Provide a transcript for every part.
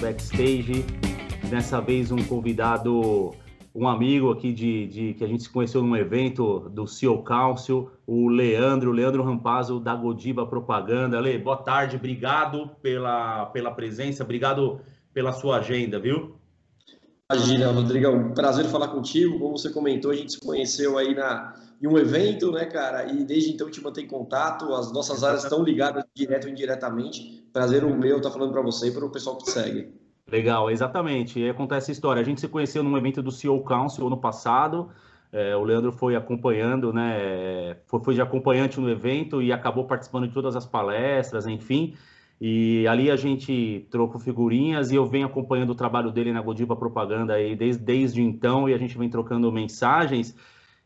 Backstage. Dessa vez um convidado, um amigo aqui de, de, que a gente se conheceu num evento do CEO Council, o Leandro, Leandro Rampazzo da Godiva Propaganda. Le, boa tarde, obrigado pela, pela presença, obrigado pela sua agenda, viu? Imagina, Rodrigo, um prazer falar contigo. Como você comentou, a gente se conheceu aí na, em um evento, né, cara? E desde então te mantém contato. As nossas áreas estão ligadas direto ou indiretamente. Prazer o meu tá falando para você e para o pessoal que segue. Legal, exatamente. E aí acontece a história. A gente se conheceu num evento do CEO Council ano passado. É, o Leandro foi acompanhando, né? Foi, foi de acompanhante no evento e acabou participando de todas as palestras, enfim. E ali a gente trocou figurinhas e eu venho acompanhando o trabalho dele na Godiva Propaganda aí desde, desde então e a gente vem trocando mensagens.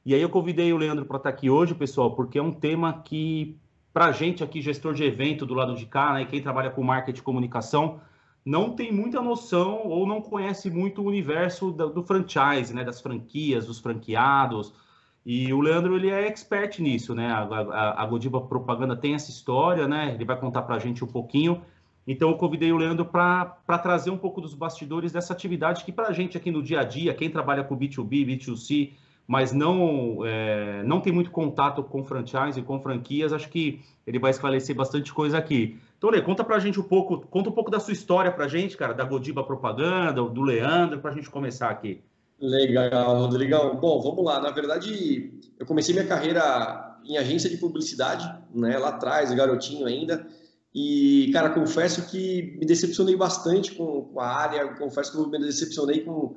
E aí eu convidei o Leandro para estar aqui hoje, pessoal, porque é um tema que, para a gente aqui, gestor de evento do lado de cá, né, quem trabalha com marketing e comunicação, não tem muita noção ou não conhece muito o universo do, do franchise, né, das franquias, dos franqueados. E o Leandro ele é expert nisso, né? A, a, a Godiva Propaganda tem essa história, né? Ele vai contar para a gente um pouquinho. Então, eu convidei o Leandro para trazer um pouco dos bastidores dessa atividade que, para a gente aqui no dia a dia, quem trabalha com B2B, B2C, mas não, é, não tem muito contato com franchise e com franquias, acho que ele vai esclarecer bastante coisa aqui. Então, Lê, conta pra gente um pouco, conta um pouco da sua história pra gente, cara, da Godiba Propaganda, do Leandro, pra gente começar aqui. Legal, Rodrigão. Bom, vamos lá. Na verdade, eu comecei minha carreira em agência de publicidade, né, lá atrás, garotinho ainda. E, cara, confesso que me decepcionei bastante com, a área, confesso que me decepcionei com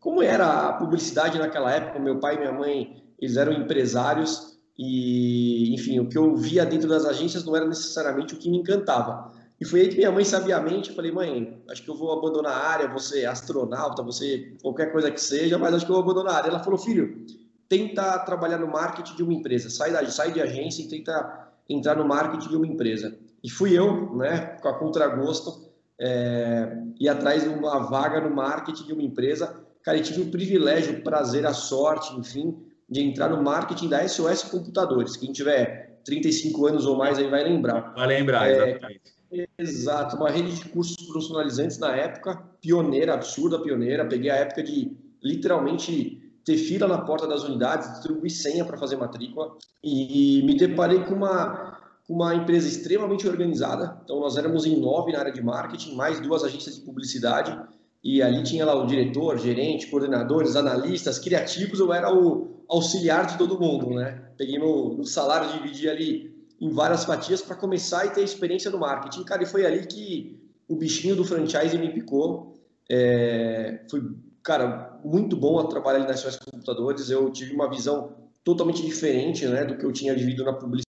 como era a publicidade naquela época. Meu pai e minha mãe, eles eram empresários e, enfim, o que eu via dentro das agências não era necessariamente o que me encantava. E foi aí que minha mãe, sabiamente, eu falei, mãe, acho que eu vou abandonar a área, você astronauta, você qualquer coisa que seja, mas acho que eu vou abandonar a área. Ela falou, filho, tenta trabalhar no marketing de uma empresa, sai, da, sai de agência e tenta entrar no marketing de uma empresa. E fui eu, né, com a contragosto, é, ir atrás de uma vaga no marketing de uma empresa. Cara, eu tive o privilégio, o prazer, a sorte, enfim, de entrar no marketing da SOS Computadores. Quem tiver 35 anos ou mais aí vai lembrar. Vai lembrar, é, exatamente. Exato, uma rede de cursos profissionalizantes na época, pioneira, absurda pioneira. Peguei a época de literalmente ter fila na porta das unidades, distribuir senha para fazer matrícula e me deparei com uma, uma empresa extremamente organizada. Então, nós éramos em nove na área de marketing, mais duas agências de publicidade e ali tinha lá o diretor, gerente, coordenadores, analistas, criativos, eu era o auxiliar de todo mundo, né? Peguei no, no salário, dividi ali em várias fatias para começar e ter experiência no marketing. Cara, e foi ali que o bichinho do franchise me picou. É, foi, cara, muito bom a trabalhar ali nas suas computadores. Eu tive uma visão totalmente diferente, né, do que eu tinha vivido na publicidade.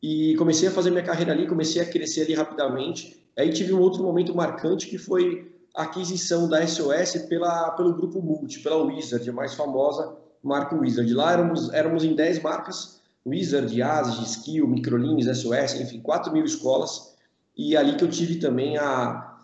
E comecei a fazer minha carreira ali, comecei a crescer ali rapidamente. Aí tive um outro momento marcante que foi aquisição da SOS pela, pelo grupo Multi, pela Wizard, a mais famosa marca Wizard. Lá éramos, éramos em 10 marcas, Wizard, Asig, Skill, Microlines, SOS, enfim, 4 mil escolas. E ali que eu tive também a...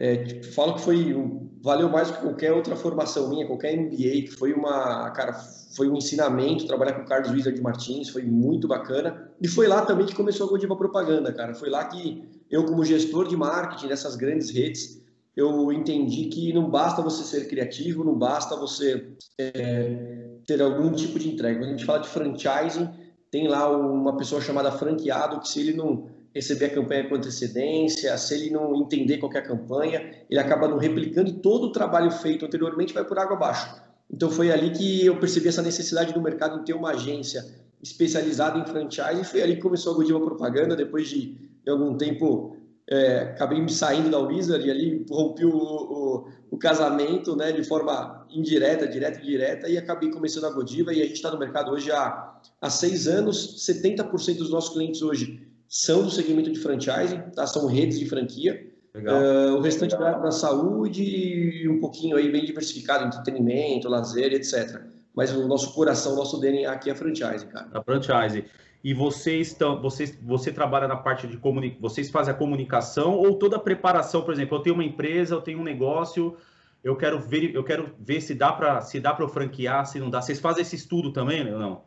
É, falo que foi valeu mais do que qualquer outra formação minha, qualquer MBA, que foi uma, cara, foi um ensinamento, trabalhar com o Carlos Wizard Martins, foi muito bacana. E foi lá também que começou a Godiva Propaganda, cara. Foi lá que eu, como gestor de marketing dessas grandes redes, eu entendi que não basta você ser criativo, não basta você é, ter algum tipo de entrega. Quando a gente fala de franchising, tem lá uma pessoa chamada franqueado que se ele não receber a campanha com antecedência, se ele não entender qualquer campanha, ele acaba não replicando e todo o trabalho feito anteriormente vai por água abaixo. Então foi ali que eu percebi essa necessidade do mercado em ter uma agência especializada em franchise e foi ali que começou a Godiva Propaganda, depois de, de algum tempo é, acabei me saindo da Wizard e ali rompi o, o, o, casamento né, de forma indireta, direta e direta, e acabei começando a Godiva e a gente está no mercado hoje há, há seis anos, 70% dos nossos clientes hoje são do segmento de franchising, tá? são redes de franquia, Uh, o restante da, da saúde e um pouquinho aí bem diversificado, entretenimento, lazer, etc. Mas o nosso coração, o nosso DNA aqui é franchise, cara. A franchise. E vocês estão, vocês, você trabalha na parte de comunicação, vocês fazem a comunicação ou toda a preparação, por exemplo, eu tenho uma empresa, eu tenho um negócio, eu quero ver, eu quero ver se dá para se dá para franquear, se não dá. Vocês fazem esse estudo também, ou não?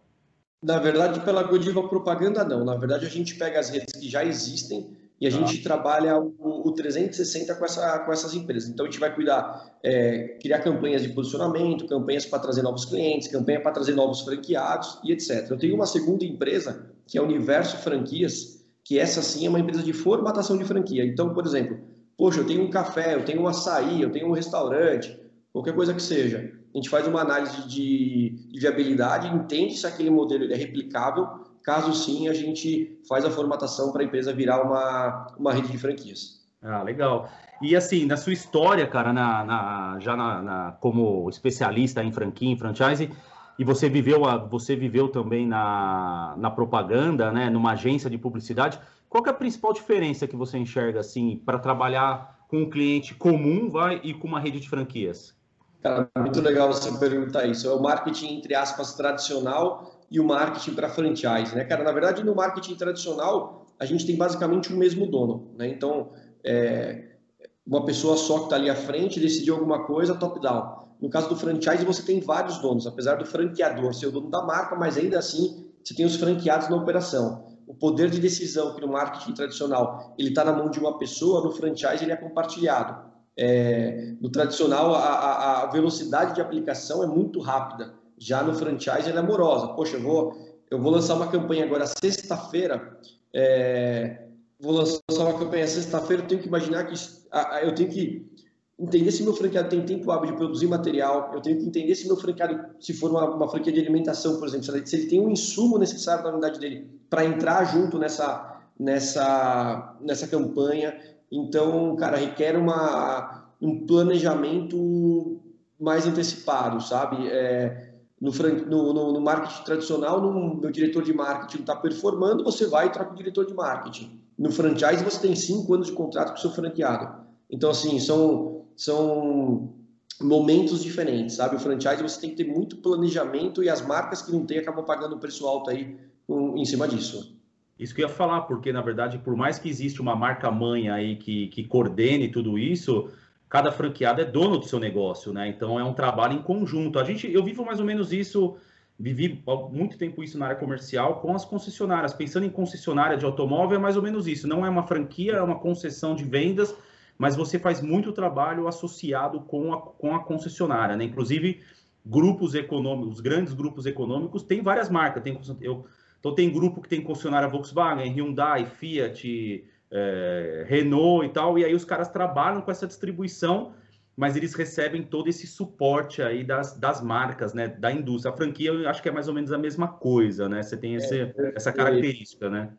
Na verdade, pela Godiva Propaganda, não. Na verdade, a gente pega as redes que já existem e a ah. gente trabalha o, o, 360 com, essa, com essas empresas. Então, a gente vai cuidar, é, criar campanhas de posicionamento, campanhas para trazer novos clientes, campanha para trazer novos franqueados e etc. Eu tenho uma segunda empresa, que é o Universo Franquias, que essa sim é uma empresa de formatação de franquia. Então, por exemplo, poxa, eu tenho um café, eu tenho um açaí, eu tenho um restaurante, qualquer coisa que seja. A gente faz uma análise de, de viabilidade, entende se aquele modelo é replicável. Caso sim, a gente faz a formatação para a empresa virar uma, uma rede de franquias. Ah, legal. E assim, na sua história, cara, na, na já na, na, como especialista em franquia, em franchise, e você viveu, a, você viveu também na, na propaganda, né, numa agência de publicidade. Qual é a principal diferença que você enxerga assim para trabalhar com um cliente comum, vai, e com uma rede de franquias? Cara, muito legal você perguntar isso. É o marketing, entre aspas, tradicional e o marketing para franchise, né, cara? Na verdade, no marketing tradicional, a gente tem basicamente o mesmo dono, né? Então, é, uma pessoa só que está ali à frente decidiu alguma coisa top-down. No caso do franchise, você tem vários donos, apesar do franqueador ser o dono da marca, mas ainda assim você tem os franqueados na operação. O poder de decisão que no marketing tradicional ele está na mão de uma pessoa, no franchise ele é compartilhado. É, no tradicional, a, a, velocidade de aplicação é muito rápida. Já no franchise, ela é amorosa. Poxa, eu vou, eu vou lançar uma campanha agora sexta-feira. É, vou lançar uma campanha sexta-feira. Eu tenho que imaginar que eu tenho que entender se meu franqueado tem tempo hábil de produzir material. Eu tenho que entender se meu franqueado, se for uma, uma franquia de alimentação, por exemplo, se ele tem um insumo necessário da unidade dele para entrar junto nessa nessa nessa campanha então, cara, requer uma, um planejamento mais antecipado, sabe? É, no, no, no, marketing tradicional, no, meu diretor de marketing está performando, você vai e troca o diretor de marketing. No franchise, você tem cinco anos de contrato com o seu franqueado. Então, assim, são, são momentos diferentes, sabe? O franchise você tem que ter muito planejamento e as marcas que não têm acabam pagando um preço alto aí um, em cima disso. Isso que eu ia falar, porque na verdade, por mais que existe uma marca mãe aí que, que coordene tudo isso, cada franqueado é dono do seu negócio, né? Então é um trabalho em conjunto. A gente, eu vivo mais ou menos isso, vivi muito tempo isso na área comercial com as concessionárias. Pensando em concessionária de automóvel, é mais ou menos isso. Não é uma franquia, é uma concessão de vendas, mas você faz muito trabalho associado com a, com a concessionária, né? Inclusive, grupos econômicos, grandes grupos econômicos, tem várias marcas. Tem, eu então tem grupo que tem concessionária Volkswagen, Hyundai, Fiat, é, Renault e tal, e aí os caras trabalham com essa distribuição, mas eles recebem todo esse suporte aí das, das marcas, né, da indústria. A franquia eu acho que é mais ou menos a mesma coisa, né? Você tem esse, é, essa característica, né?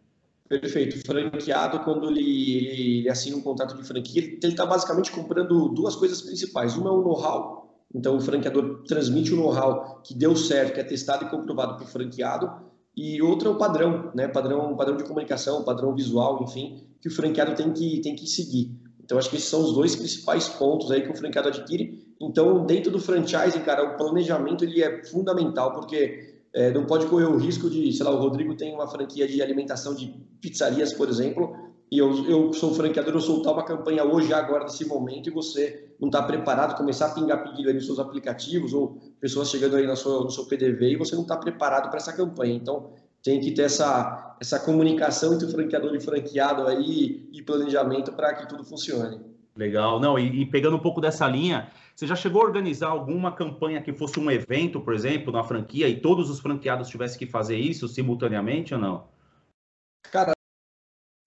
Perfeito. Franqueado, quando ele, ele assina um contrato de franquia, ele está basicamente comprando duas coisas principais. Uma é o know-how, então o franqueador transmite o know-how que deu certo, que é testado e comprovado para o franqueado, e outro é o padrão, né? Padrão, padrão de comunicação, padrão visual, enfim, que o franqueado tem que, tem que seguir. Então, acho que esses são os dois principais pontos aí que o franqueado adquire. Então, dentro do franchising, cara, o planejamento ele é fundamental, porque é, não pode correr o risco de, sei lá, o Rodrigo tem uma franquia de alimentação de pizzarias, por exemplo, e eu, eu sou franqueador, eu soltar uma campanha hoje, agora, nesse momento, e você não está preparado, começar a pingar pedido aí nos seus aplicativos, ou pessoas chegando aí na sua, no seu PDV, e você não está preparado para essa campanha. Então, tem que ter essa, essa comunicação entre o franqueador e franqueado aí, e planejamento para que tudo funcione. Legal. Não, e, e, pegando um pouco dessa linha, você já chegou a organizar alguma campanha que fosse um evento, por exemplo, na franquia, e todos os franqueados tivessem que fazer isso simultaneamente ou não? Cara,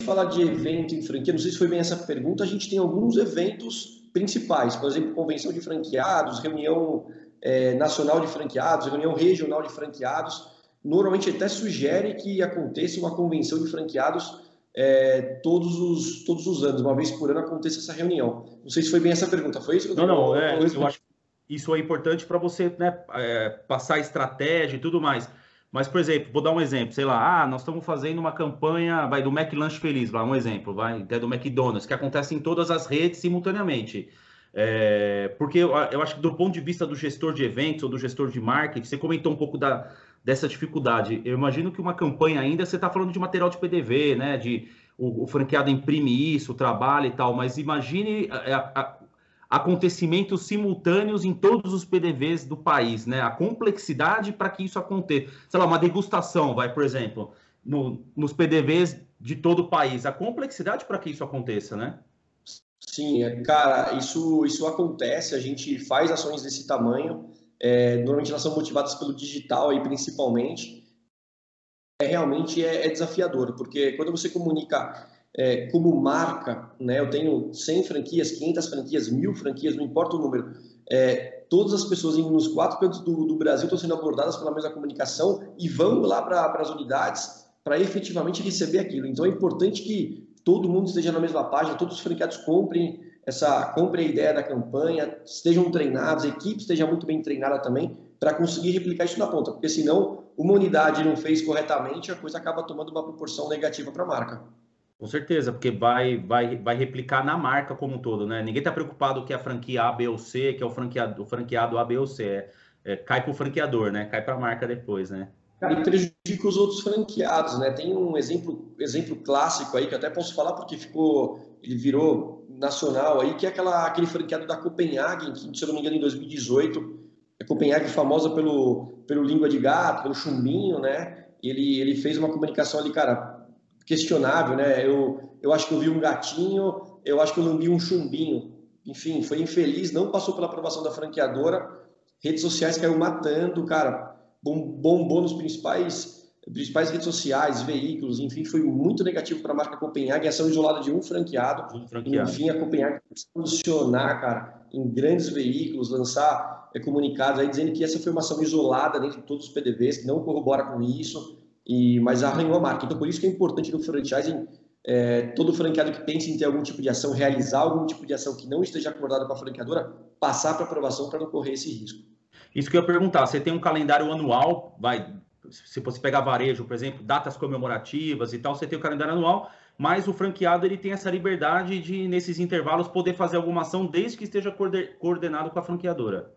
falar de evento em franquia, não sei se foi bem essa pergunta, a gente tem alguns eventos principais, por exemplo, convenção de franqueados, reunião é, nacional de franqueados, reunião regional de franqueados. Normalmente até sugere que aconteça uma convenção de franqueados é, todos, os, todos os anos, uma vez por ano aconteça essa reunião. Não sei se foi bem essa pergunta, foi isso? Não, não, é, eu acho que isso é importante para você né, é, passar estratégia e tudo mais. Mas, por exemplo, vou dar um exemplo, sei lá, ah, nós estamos fazendo uma campanha, vai do McLanche Feliz, lá um exemplo, vai, até do McDonald's, que acontece em todas as redes simultaneamente. É, porque eu, eu, acho que do ponto de vista do gestor de eventos ou do gestor de marketing, você comentou um pouco da, dessa dificuldade. Eu imagino que uma campanha ainda, você está falando de material de PDV, né? De o, o franqueado imprime isso, trabalha e tal, mas imagine a, a, acontecimentos simultâneos em todos os PDVs do país, né? A complexidade para que isso aconteça. Sei lá, uma degustação, vai, por exemplo, no, nos PDVs de todo o país. A complexidade para que isso aconteça, né? Sim, é, cara, isso, isso acontece, a gente faz ações desse tamanho, é, normalmente elas são motivadas pelo digital aí principalmente, é, realmente é, é desafiador, porque quando você comunica é, como marca, né, eu tenho 100 franquias, 500 franquias, mil franquias, não importa o número, é, todas as pessoas nos quatro cantos do, do, Brasil estão sendo abordadas pela mesma comunicação e vão lá para as unidades para efetivamente receber aquilo. Então é importante que todo mundo esteja na mesma página, todos os franqueados comprem essa comprem a ideia da campanha, estejam treinados, a equipe esteja muito bem treinada também para conseguir replicar isso na ponta, porque senão uma unidade não fez corretamente, a coisa acaba tomando uma proporção negativa para a marca. Com certeza, porque vai, vai, vai replicar na marca como um todo, né? Ninguém está preocupado que a franquia A, B ou C, que é o franqueado, o franqueado A, B ou C. É, é, cai para o franqueador, né? Cai para a marca depois, né? e prejudica os outros franqueados, né? Tem um exemplo, exemplo clássico aí que eu até posso falar porque ficou, ele virou nacional aí, que é aquela, aquele franqueado da Copenhagen, que se eu não me engano em 2018, a Copenhagen famosa pelo, pelo língua de gato, pelo chumbinho, né? Ele, ele fez uma comunicação ali, cara, questionável, né? Eu, eu acho que eu vi um gatinho, eu acho que eu lambi um chumbinho. Enfim, foi infeliz, não passou pela aprovação da franqueadora, redes sociais caiu matando, cara bombou nos principais principais redes sociais, veículos, enfim, foi muito negativo para a marca Copenhague, ação isolada de um franqueado. Um franqueado. Enfim, a Copenhague se posicionar, cara, em grandes veículos, lançar é, comunicados aí dizendo que essa foi uma ação isolada dentro de todos os PDVs, que não corrobora com isso, e mas arranhou a marca. Então, por isso que é importante no franchising é, todo franqueado que pense em ter algum tipo de ação, realizar algum tipo de ação que não esteja acordado com a franqueadora, passar para aprovação para não correr esse risco. Isso que eu ia perguntar, você tem um calendário anual, vai, se você pegar varejo, por exemplo, datas comemorativas e tal, você tem o calendário anual, mas o franqueado ele tem essa liberdade de, nesses intervalos, poder fazer alguma ação desde que esteja coordenado com a franqueadora.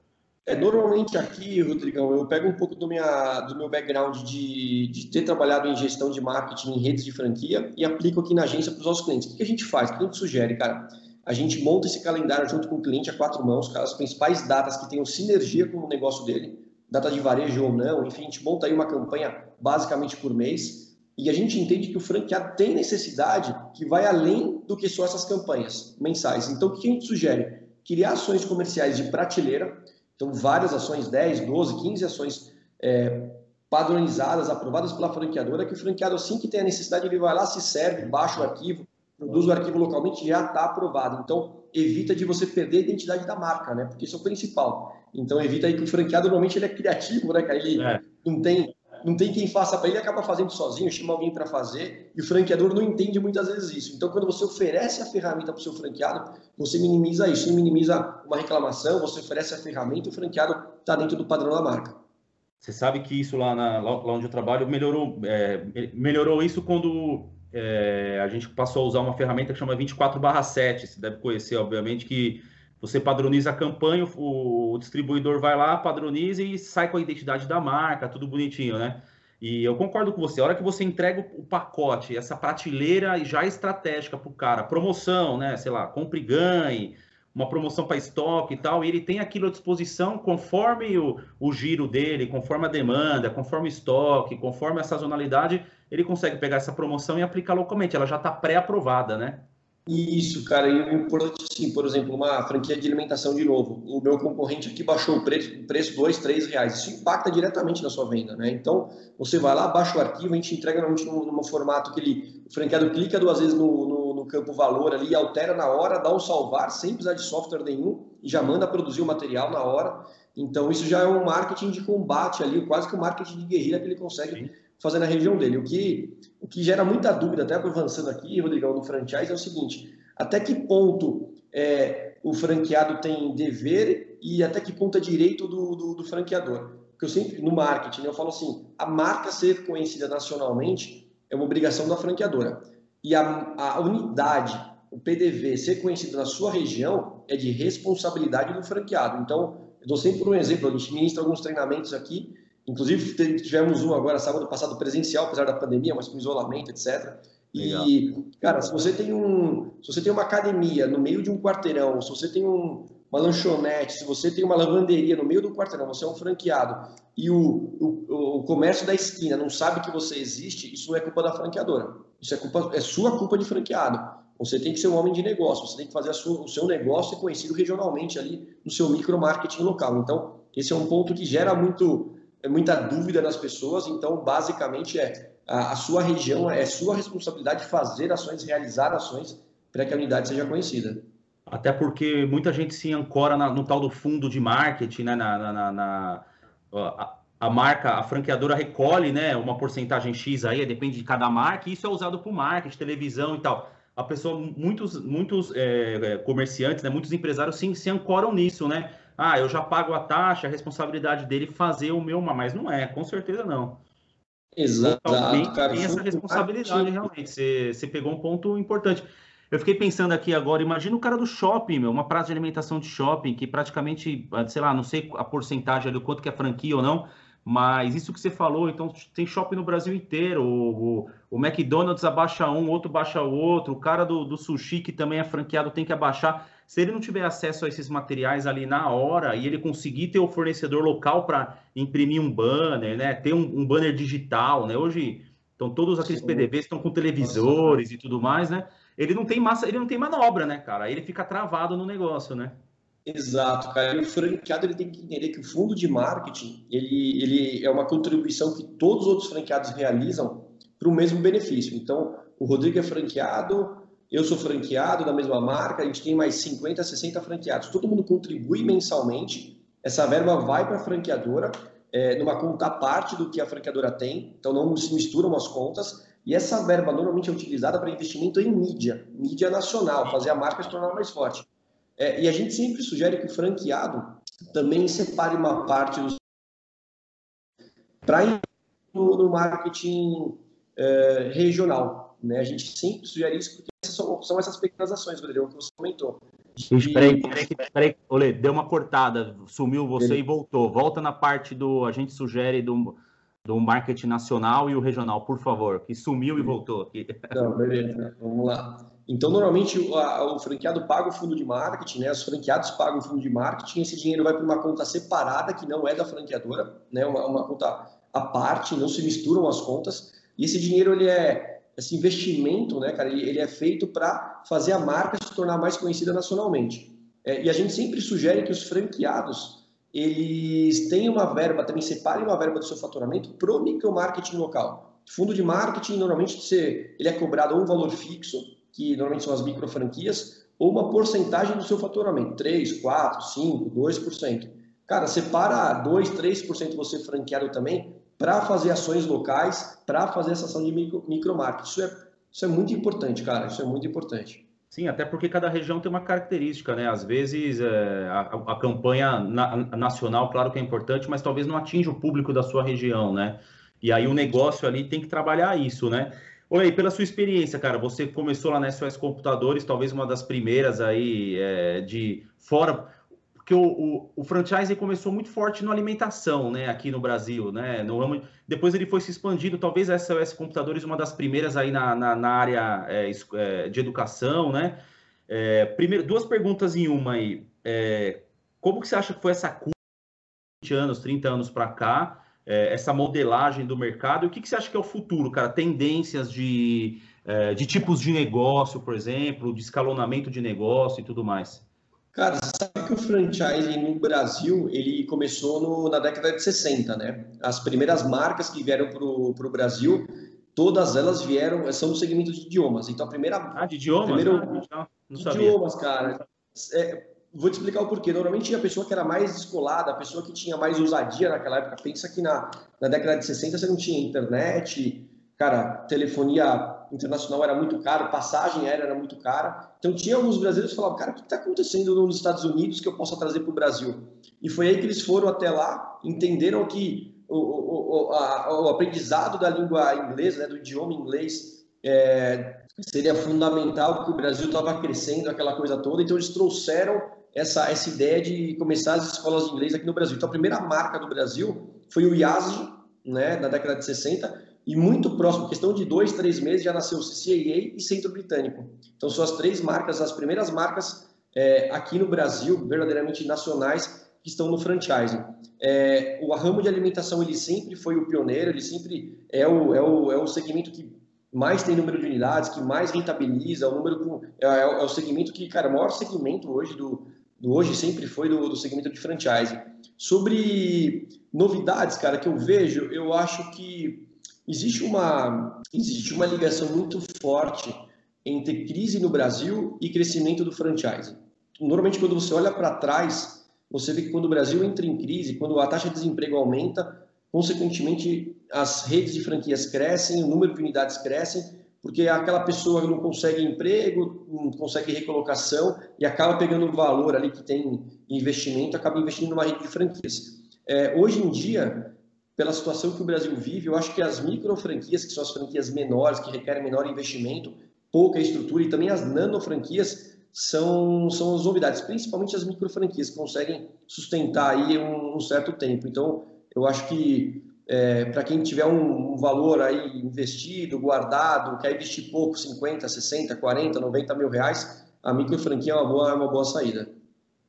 É, normalmente aqui, Rodrigão, eu pego um pouco do, minha, do meu background de, de ter trabalhado em gestão de marketing em redes de franquia e aplico aqui na agência para os nossos clientes. O que a gente faz? O que a gente sugere, cara? A gente monta esse calendário junto com o cliente a quatro mãos, as principais datas que tenham sinergia com o negócio dele, data de varejo ou não, enfim, a gente monta aí uma campanha basicamente por mês e a gente entende que o franqueado tem necessidade que vai além do que só essas campanhas mensais. Então, o que a gente sugere? Criar ações comerciais de prateleira, então várias ações, 10, 12, 15 ações é, padronizadas, aprovadas pela franqueadora, que o franqueado, assim que tem a necessidade, ele vai lá, se serve, baixa o arquivo, produz o arquivo localmente já está aprovado. Então, evita de você perder a identidade da marca, né? Porque isso é o principal. Então, evita aí que o franqueado normalmente ele é criativo, né, cara? Ele é. não tem não tem quem faça para ele, acaba fazendo sozinho, chama alguém para fazer, e o franqueador não entende muitas vezes isso. Então, quando você oferece a ferramenta para o seu franqueado, você minimiza isso, você minimiza uma reclamação, você oferece a ferramenta, o franqueado está dentro do padrão da marca. Você sabe que isso lá, na, lá onde eu trabalho melhorou, é, melhorou isso quando é, a gente passou a usar uma ferramenta que chama 24/7. Você deve conhecer, obviamente, que você padroniza a campanha, o, distribuidor vai lá, padroniza e sai com a identidade da marca, tudo bonitinho, né? E eu concordo com você. A hora que você entrega o, o pacote, essa prateleira já estratégica para o cara, promoção, né? Sei lá, compre e ganhe, uma promoção para estoque e tal, e ele tem aquilo à disposição conforme o, o giro dele, conforme a demanda, conforme o estoque, conforme a sazonalidade, ele consegue pegar essa promoção e aplicar localmente. Ela já está pré-aprovada, né? Isso, cara, e o importante, sim, por exemplo, uma franquia de alimentação de novo. O meu concorrente aqui baixou o preço, preço dois, três reais. Isso impacta diretamente na sua venda, né? Então, você vai lá, baixa o arquivo, a gente entrega normalmente num, num formato que ele, o franqueado clica duas vezes no, no, no, campo valor ali, altera na hora, dá um salvar, sem precisar de software nenhum, e já manda produzir o material na hora. Então, isso já é um marketing de combate ali, quase que um marketing de guerrilha que ele consegue fazer na região dele. O que, o que gera muita dúvida, até avançando aqui, Rodrigão, no franchise, é o seguinte: até que ponto é, o franqueado tem dever e até que ponto é direito do, do, do franqueador? que eu sempre, no marketing, eu falo assim, a marca ser conhecida nacionalmente é uma obrigação da franqueadora. E a, a unidade, o PDV, ser conhecido na sua região é de responsabilidade do franqueado. Então, eu dou sempre um exemplo, a gente ministra alguns treinamentos aqui, inclusive tivemos um agora sábado passado presencial, apesar da pandemia, mas com isolamento, etc. E, cara, se você tem um, se você tem uma academia no meio de um quarteirão, se você tem um, uma lanchonete, se você tem uma lavanderia no meio do quarteirão, você é um franqueado e o, o, o comércio da esquina não sabe que você existe, isso não é culpa da franqueadora. Isso é, culpa, é sua culpa de franqueado. Você tem que ser um homem de negócio, você tem que fazer sua, o seu negócio ser conhecido regionalmente ali no seu micromarketing local. Então, esse é um ponto que gera muito, muita dúvida nas pessoas. Então, basicamente, é a, a sua região, é sua responsabilidade fazer ações, realizar ações para que a unidade seja conhecida. Até porque muita gente se ancora na, no tal do fundo de marketing, né? Na, na, na a, a, marca, a franqueadora recolhe né, uma porcentagem X aí, depende de cada marca, e isso é usado para marketing, televisão e tal. A pessoa, muitos, muitos é, é, comerciantes, né, muitos empresários sim, se ancoram nisso, né? Ah, eu já pago a taxa, a responsabilidade dele fazer o meu, mas não é, com certeza não. Exato, cara. Tem essa responsabilidade, realmente. Você, você pegou um ponto importante. Eu fiquei pensando aqui agora, imagina o cara do shopping, meu, uma praça de alimentação de shopping, que praticamente, sei lá, não sei a porcentagem ali, quanto que é franquia ou não, mas isso que você falou, então tem shopping no Brasil inteiro. O, o, o McDonald's abaixa um, outro baixa o outro, o cara do, do sushi, que também é franqueado, tem que abaixar. Se ele não tiver acesso a esses materiais ali na hora e ele conseguir ter o fornecedor local para imprimir um banner, né? Ter um, um banner digital, né? Hoje, então todos aqueles PDVs estão com televisores Nossa. e tudo mais, né? ele não tem massa, ele não tem manobra, né, cara? Ele fica travado no negócio, né? Exato, cara. E o franqueado ele tem que entender que o fundo de marketing ele, ele é uma contribuição que todos os outros franqueados realizam para o mesmo benefício. Então, o Rodrigo é franqueado, eu sou franqueado da mesma marca, a gente tem mais 50, 60 franqueados. Todo mundo contribui mensalmente, essa verba vai para a franqueadora, é, numa conta parte do que a franqueadora tem, então não se misturam as contas, e essa verba normalmente é utilizada para investimento em mídia, mídia nacional, fazer a marca se tornar mais forte. É, e a gente sempre sugere que o franqueado também separe uma parte dos para no, no marketing é, regional. Né? A gente sempre sugere isso porque são, são essas pequenas ações, Rodrigo, que você comentou. Gente, peraí, peraí, peraí, Olê, deu uma cortada, sumiu você e voltou. Volta na parte do. A gente sugere do do marketing nacional e o regional, por favor, que sumiu e voltou aqui. Não, beleza, vamos lá. Então, normalmente, o, a, o franqueado paga o fundo de marketing, né? Os franqueados pagam o fundo de marketing, esse dinheiro vai para uma conta separada, que não é da franqueadora, né? Uma, uma conta à parte, não se misturam as contas. E esse dinheiro, ele é, esse investimento, né, cara, ele, ele é feito para fazer a marca se tornar mais conhecida nacionalmente. É, e a gente sempre sugere que os franqueados eles têm uma verba, também separem uma verba do seu faturamento para o micromarketing local. Fundo de marketing, normalmente, você, ele é cobrado um valor fixo, que normalmente são as micro franquias, ou uma porcentagem do seu faturamento, 3, 4, 5, 2%. Cara, separa 2, 3% você franqueado também para fazer ações locais, para fazer essa ação de micro, micromarketing. Isso é, isso é muito importante, cara, isso é muito importante. Sim, até porque cada região tem uma característica, né? Às vezes é, a, a, campanha na, nacional, claro que é importante, mas talvez não atinja o público da sua região, né? E aí o negócio ali tem que trabalhar isso, né? Oi, pela sua experiência, cara, você começou lá na SOS Computadores, talvez uma das primeiras aí é, de fora porque o, o, o começou muito forte na alimentação, né, aqui no Brasil, né, no depois ele foi se expandindo, talvez a SOS Computadores uma das primeiras aí na, na, na área é, é, de educação, né, é, primeiro, duas perguntas em uma aí, é, como que você acha que foi essa curva de 20 anos, 30 anos para cá, é, essa modelagem do mercado, e o que, que você acha que é o futuro, cara, tendências de, é, de tipos de negócio, por exemplo, de escalonamento de negócio e tudo mais? Cara, sabe que o franchise no Brasil, ele começou no, na década de 60, né? As primeiras marcas que vieram para o Brasil, todas elas vieram, são do segmento de idiomas. Então, a primeira... Ah, de idiomas? Primeiro, ah, não, não idiomas, cara. É, vou te explicar o porquê. Normalmente, a pessoa que era mais descolada, a pessoa que tinha mais ousadia naquela época, pensa que na, na década de 60 você não tinha internet, cara, telefonia internacional era muito caro, passagem aérea era muito cara. Então tinha alguns brasileiros que falavam, cara, o que está acontecendo nos Estados Unidos que eu possa trazer para o Brasil? E foi aí que eles foram até lá, entenderam que o, o, o, a, o aprendizado da língua inglesa, né, do idioma inglês, é, seria fundamental porque o Brasil estava crescendo, aquela coisa toda. Então eles trouxeram essa, essa ideia de começar as escolas de inglês aqui no Brasil. Então a primeira marca do Brasil foi o IASG, né, da década de 60, e muito próximo, questão de dois, três meses, já nasceu CCAA e Centro Britânico. Então são as três marcas, as primeiras marcas é, aqui no Brasil, verdadeiramente nacionais, que estão no franchising. É, o ramo de alimentação ele sempre foi o pioneiro, ele sempre é o, é o, é o segmento que mais tem número de unidades, que mais rentabiliza, o número é, é, é o segmento que, cara, o maior segmento hoje do, do hoje sempre foi do, do segmento de franchising. Sobre novidades, cara, que eu vejo, eu acho que existe uma existe uma ligação muito forte entre crise no Brasil e crescimento do franchising. Normalmente quando você olha para trás você vê que quando o Brasil entra em crise, quando a taxa de desemprego aumenta, consequentemente as redes de franquias crescem, o número de unidades crescem, porque aquela pessoa não consegue emprego, não consegue recolocação e acaba pegando o valor ali que tem investimento, acaba investindo numa rede de franquias. É, hoje em dia, pela situação que o Brasil vive, eu acho que as micro franquias, que são as franquias menores, que requerem menor investimento, pouca estrutura, e também as nano franquias, são, são as novidades, principalmente as micro franquias, que conseguem sustentar aí um, um certo tempo. Então, eu acho que é, para quem tiver um, um, valor aí investido, guardado, quer investir pouco, 50, 60, 40, 90 mil reais, a micro franquia é uma boa, é uma boa saída.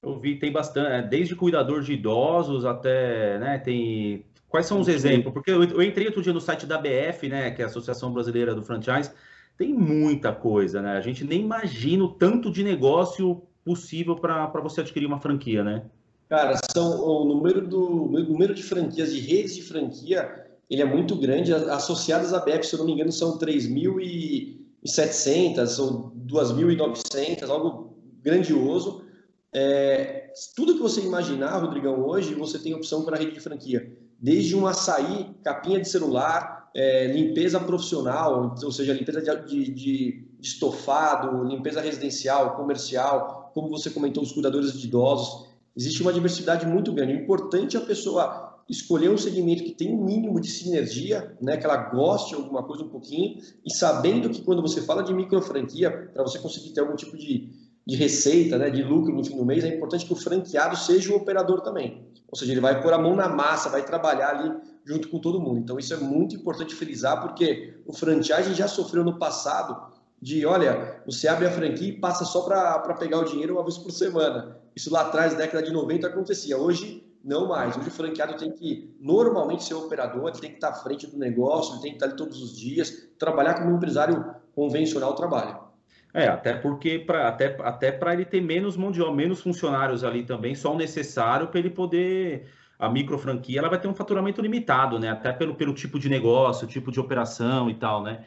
Eu vi, tem bastante, é, desde cuidador de idosos até, né, tem... Quais são os exemplos? Porque eu, entrei outro dia no site da BF, né, que é a Associação Brasileira do Franchise, tem muita coisa, né? A gente nem imagina o tanto de negócio possível para você adquirir uma franquia, né? Cara, são o número do o número de franquias, de redes de franquia, ele é muito grande. Associadas à BF, se eu não me engano, são 3.700 ou 2.900, algo grandioso. É, tudo que você imaginar, Rodrigão, hoje você tem opção para rede de franquia. Desde um açaí, capinha de celular, é, limpeza profissional, ou seja, limpeza de, de, de, estofado, limpeza residencial, comercial, como você comentou, os cuidadores de idosos. Existe uma diversidade muito grande. O importante é a pessoa escolher um segmento que tem um mínimo de sinergia, né, que ela goste de alguma coisa um pouquinho, e sabendo que quando você fala de micro franquia, para você conseguir ter algum tipo de, de receita, né, de lucro no fim do mês, é importante que o franqueado seja o operador também. Ou seja, ele vai pôr a mão na massa, vai trabalhar ali junto com todo mundo. Então isso é muito importante frisar, porque o franchise já sofreu no passado de, olha, você abre a franquia e passa só para pegar o dinheiro uma vez por semana. Isso lá atrás, na década de 90, acontecia. Hoje, não mais. Hoje o franqueado tem que, normalmente, ser operador, ele tem que estar à frente do negócio, ele tem que estar ali todos os dias, trabalhar como um empresário convencional trabalha. É, até porque pra, até, até para ele ter menos mão de obra, menos funcionários ali também, só o necessário para ele poder a micro franquia ela vai ter um faturamento limitado, né? Até pelo, pelo tipo de negócio, tipo de operação e tal, né?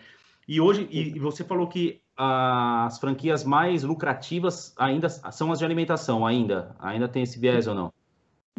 E hoje, e, e você falou que as franquias mais lucrativas ainda são as de alimentação, ainda? Ainda tem esse viés ou não?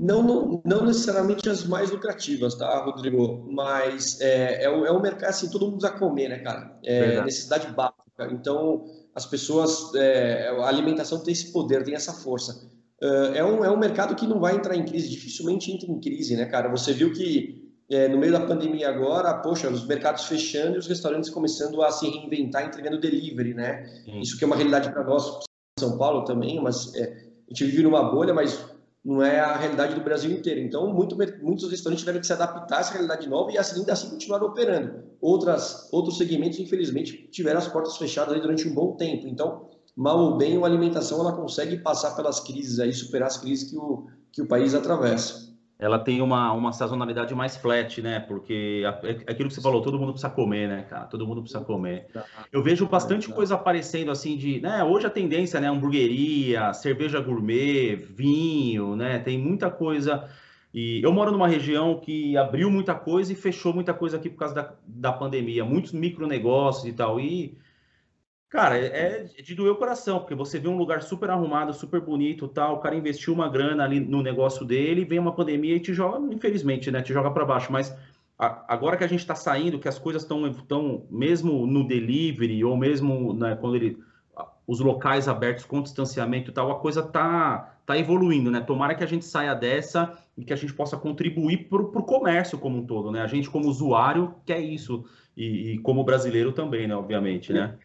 Não, não, não necessariamente as mais lucrativas, tá, Rodrigo? Mas é, é, o, é o mercado, assim, todo mundo precisa comer, né, cara? É necessidade básica. Então, as pessoas, é, a alimentação tem esse poder, tem essa força. Uh, é, um, é um mercado que não vai entrar em crise, dificilmente entra em crise, né, cara? Você viu que é, no meio da pandemia agora, poxa, os mercados fechando e os restaurantes começando a se reinventar entregando delivery, né? Sim. Isso que é uma realidade para nós, São Paulo também, mas é, a gente vive numa bolha, mas não é a realidade do Brasil inteiro. Então, muito, muitos restaurantes tiveram que se adaptar a essa realidade nova e assim, ainda assim continuaram operando. Outras, outros segmentos, infelizmente, tiveram as portas fechadas durante um bom tempo. Então, mal ou bem, a alimentação ela consegue passar pelas crises aí, superar as crises que o, que o país atravessa. Ela tem uma, uma sazonalidade mais flat, né? Porque é aquilo que você falou, todo mundo precisa comer, né, cara? Todo mundo precisa comer. Eu vejo bastante coisa aparecendo assim de, né? Hoje a tendência, né? Hamburgueria, cerveja gourmet, vinho, né? Tem muita coisa. E eu moro numa região que abriu muita coisa e fechou muita coisa aqui por causa da, da pandemia, muitos micronegócios e tal. E Cara, é, é de doer o coração, porque você vê um lugar super arrumado, super bonito, tal, o cara investiu uma grana ali no negócio dele, vem uma pandemia e te joga, infelizmente, né, te joga para baixo, mas agora que a gente está saindo, que as coisas estão, estão mesmo no delivery ou mesmo né, quando ele, os locais abertos com distanciamento e tal, a coisa tá, tá evoluindo, né? Tomara que a gente saia dessa e que a gente possa contribuir para o comércio como um todo, né? A gente como usuário quer isso e, e como brasileiro também, né? Obviamente, né?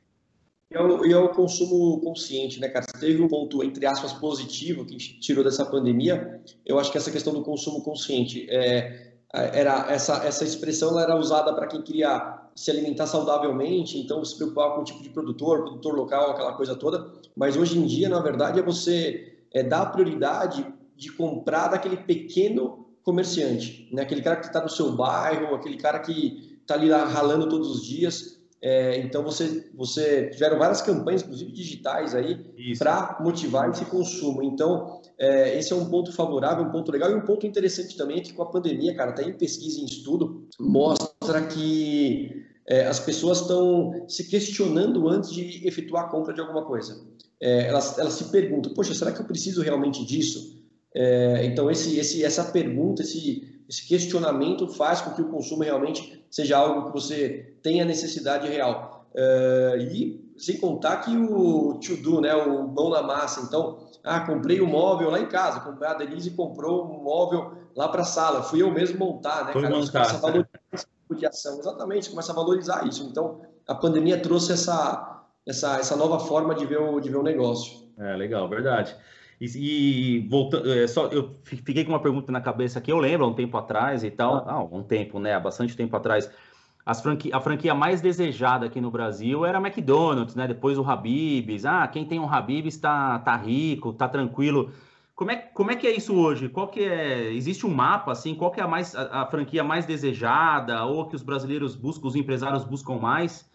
E é, o, e é o consumo consciente, né, cara? Se teve um ponto, entre aspas, positivo que a gente tirou dessa pandemia, eu acho que essa questão do consumo consciente. É, era essa, essa expressão era usada para quem queria se alimentar saudavelmente, então se preocupar com o tipo de produtor, produtor local, aquela coisa toda. Mas hoje em dia, na verdade, é você é, dar prioridade de comprar daquele pequeno comerciante, né? aquele cara que está no seu bairro, aquele cara que está ali ralando todos os dias. É, então você, você tiveram várias campanhas, inclusive digitais aí, para motivar esse consumo. Então é, esse é um ponto favorável, um ponto legal e um ponto interessante também é que com a pandemia, cara, até em pesquisa, em estudo, mostra que é, as pessoas estão se questionando antes de efetuar a compra de alguma coisa. É, elas, elas se perguntam, poxa, será que eu preciso realmente disso? É, então esse, esse, essa pergunta, esse esse questionamento faz com que o consumo realmente seja algo que você tenha necessidade real. Uh, e sem contar que o to-do, né, o mão na massa. Então, ah, comprei um móvel lá em casa, a Denise comprou um móvel lá para a sala, fui eu mesmo montar, né, Foi cara? Montar, começa a valorizar esse tipo de ação. Exatamente, começa a valorizar isso. Então, a pandemia trouxe essa, essa, essa nova forma de ver o, de ver o negócio. É, legal, verdade. E, e voltando, é, só eu fiquei com uma pergunta na cabeça que eu lembro há um tempo atrás e tal, ah, um tempo, né, há bastante tempo atrás. Franqui, a franquia mais desejada aqui no Brasil era a McDonald's, né? Depois o Habib's. Ah, quem tem um Habib's está tá rico, tá tranquilo. Como é, como é que é isso hoje? Qual que é? Existe um mapa assim? Qual que é a, mais, a, a franquia mais desejada ou que os brasileiros buscam, os empresários buscam mais?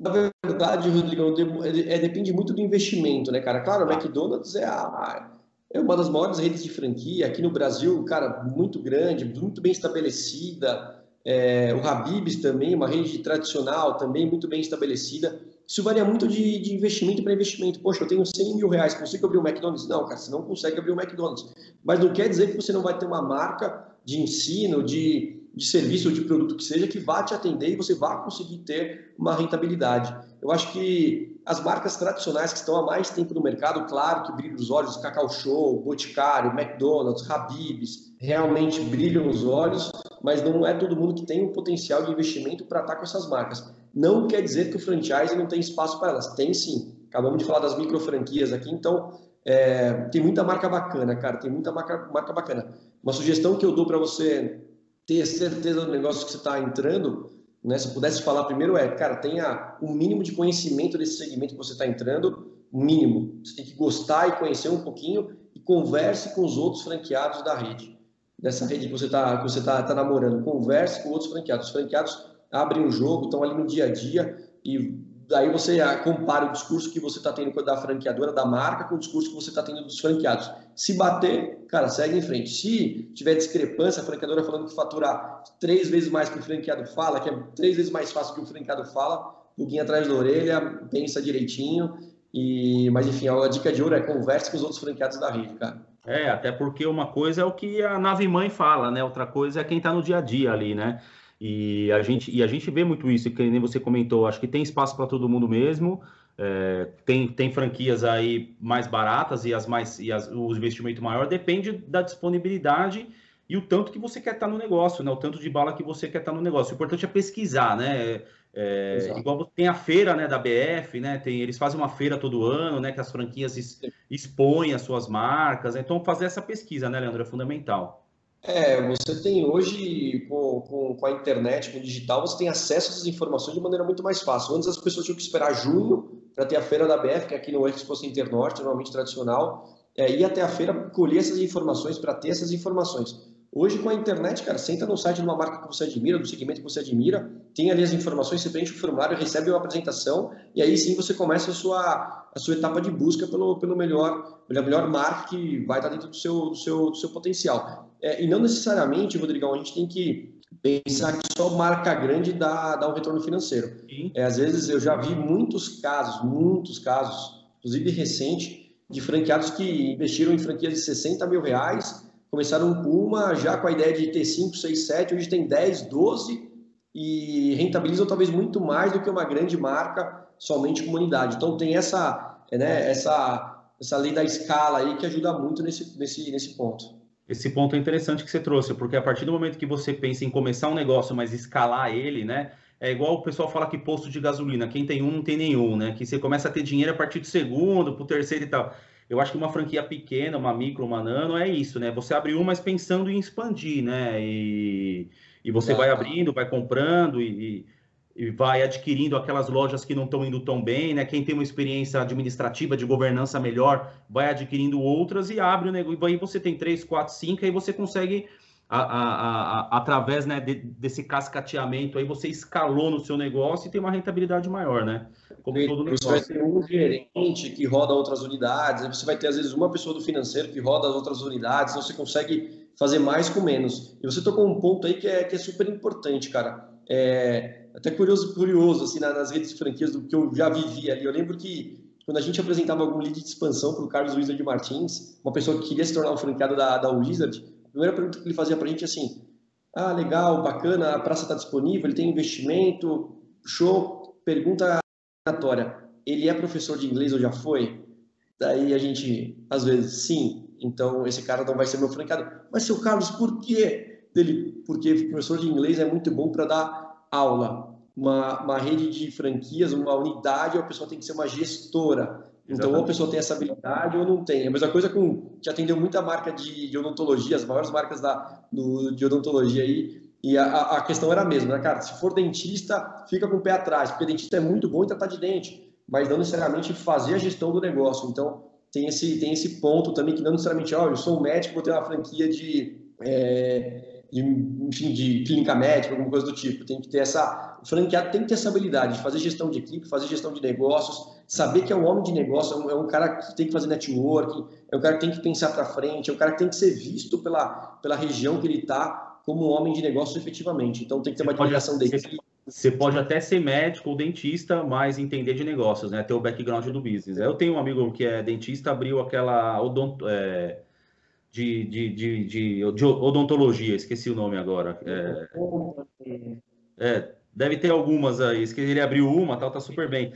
Na verdade, Rodrigo, é, depende muito do investimento, né, cara? Claro, o McDonald's é, a, é uma das maiores redes de franquia aqui no Brasil, cara, muito grande, muito bem estabelecida. É, o Habib's também, uma rede tradicional, também muito bem estabelecida. Isso varia muito de, de investimento para investimento. Poxa, eu tenho 100 mil reais, consigo abrir um McDonald's? Não, cara, você não consegue abrir um McDonald's. Mas não quer dizer que você não vai ter uma marca de ensino, de de serviço ou de produto que seja que vá te atender e você vá conseguir ter uma rentabilidade. Eu acho que as marcas tradicionais que estão há mais tempo no mercado, claro que brilham os olhos, Cacau Show, Boticário, McDonald's, Habib's, realmente brilham os olhos, mas não é todo mundo que tem um potencial de investimento para estar com essas marcas. Não quer dizer que o franchise não tem espaço para elas, tem sim. Acabamos de falar das micro franquias aqui, então é, tem muita marca bacana, cara, tem muita marca, marca bacana. Uma sugestão que eu dou para você ter certeza do negócio que você está entrando, né? Se eu pudesse falar primeiro é, cara, tenha um mínimo de conhecimento desse segmento que você está entrando, mínimo. Você tem que gostar e conhecer um pouquinho e converse com os outros franqueados da rede, dessa rede que você está que você tá, tá namorando. Converse com outros franqueados. Os franqueados abrem o jogo, estão ali no dia a dia e Daí você compara o discurso que você está tendo da franqueadora, da marca, com o discurso que você está tendo dos franqueados. Se bater, cara, segue em frente. Se tiver discrepância, a franqueadora falando que fatura três vezes mais que o franqueado fala, que é três vezes mais fácil que o franqueado fala, pouquinho atrás da orelha, pensa direitinho. E, mas enfim, a dica de ouro é converse com os outros franqueados da rede, cara. É, até porque uma coisa é o que a nave mãe fala, né? Outra coisa é quem está no dia a dia ali, né? E a gente, e a gente vê muito isso, que nem você comentou, acho que tem espaço para todo mundo mesmo. É, tem, tem franquias aí mais baratas e as mais e as, o investimento maior depende da disponibilidade e o tanto que você quer estar no negócio, né? O tanto de bala que você quer estar no negócio. O importante é pesquisar, né? É, igual tem a feira né, da BF, né? Tem, eles fazem uma feira todo ano, né? Que as franquias expõem as suas marcas. Então, fazer essa pesquisa, né, Leandro, é fundamental. É, você tem hoje, com, com, com, a internet, com o digital, você tem acesso a essas informações de maneira muito mais fácil. Antes as pessoas tinham que esperar junho para ter a feira da BF, que é aqui no Expo Center Norte, normalmente tradicional, é, ir até a feira colher essas informações, para ter essas informações. Hoje, com a internet, cara, senta no site de uma marca que você admira, do segmento que você admira, tem ali as informações, você preenche o formulário, recebe uma apresentação, e aí sim você começa a sua, a sua etapa de busca pelo, pelo melhor, pela melhor marca que vai estar dentro do seu, do seu, do seu potencial. É, e não necessariamente, Rodrigão, a gente tem que pensar que só marca grande dá, dá um retorno financeiro. É, às vezes eu já vi muitos casos, muitos casos, inclusive recente, de franqueados que investiram em franquias de 60 mil reais, começaram com uma, já com a ideia de ter 5, 6, 7, hoje tem 10, 12 e rentabilizam talvez muito mais do que uma grande marca somente comunidade. Então tem essa, né, essa, essa lei da escala aí que ajuda muito nesse, nesse, nesse ponto. Esse ponto é interessante que você trouxe, porque a partir do momento que você pensa em começar um negócio, mas escalar ele, né? É igual o pessoal fala que posto de gasolina, quem tem um não tem nenhum, né? Que você começa a ter dinheiro a partir do segundo, pro terceiro e tal. Eu acho que uma franquia pequena, uma micro, uma nano, é isso, né? Você abre uma, mas pensando em expandir, né? E, e você vai abrindo, vai comprando e, e vai adquirindo aquelas lojas que não estão indo tão bem, né? Quem tem uma experiência administrativa de governança melhor vai adquirindo outras e abre o negócio. E aí você tem três, quatro, cinco, aí você consegue, a, a, a, através né, de, desse cascateamento, aí você escalou no seu negócio e tem uma rentabilidade maior, né? Como todo negócio. Você vai ter um gerente que roda outras unidades, você vai ter às vezes uma pessoa do financeiro que roda as outras unidades, então você consegue fazer mais com menos. E você tocou um ponto aí que é, que é super importante, cara. É, até curioso, curioso assim, nas redes de franquias do que eu já vivi ali. Eu lembro que quando a gente apresentava algum lead de expansão para o Carlos Wizard Martins, uma pessoa que queria se tornar um franqueado da, da Wizard, a primeira pergunta que ele fazia para a gente é assim: ah, legal, bacana, a praça está disponível, ele tem investimento, show. Pergunta aleatória: ele é professor de inglês ou já foi? Daí a gente, às vezes, sim, então esse cara não vai ser meu franqueado. Mas, seu Carlos, por quê? Dele, porque professor de inglês é muito bom para dar aula. Uma, uma rede de franquias, uma unidade, a pessoa tem que ser uma gestora. Então, ou a pessoa tem essa habilidade ou não tem. A mesma coisa com. que atendeu muita marca de, de odontologia, as maiores marcas da, do, de odontologia aí. E a, a questão era a mesma, né, cara? Se for dentista, fica com o pé atrás, porque dentista é muito bom em tratar de dente, mas não necessariamente fazer a gestão do negócio. Então, tem esse, tem esse ponto também que não necessariamente, ó, oh, eu sou um médico, vou ter uma franquia de, é, de, enfim, de clínica médica, alguma coisa do tipo. Tem que ter essa, o franqueado tem que ter essa habilidade de fazer gestão de equipe, fazer gestão de negócios, saber que é um homem de negócio, é um, é um cara que tem que fazer networking, é um cara que tem que pensar para frente, é um cara que tem que ser visto pela, pela região que ele está como um homem de negócio efetivamente. Então tem que ter uma divulgação da equipe você pode até ser médico ou dentista, mas entender de negócios, né? Ter o background do business. Eu tenho um amigo que é dentista, abriu aquela odont... É, de, de, de, de, odontologia, esqueci o nome agora. É, é, deve ter algumas aí. Ele abriu uma, tal, tá super bem.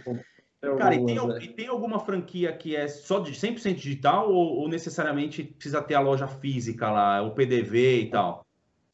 Cara, e tem, é. e tem, alguma franquia que é só de 100% digital ou, ou necessariamente precisa ter a loja física lá, o PDV e tal?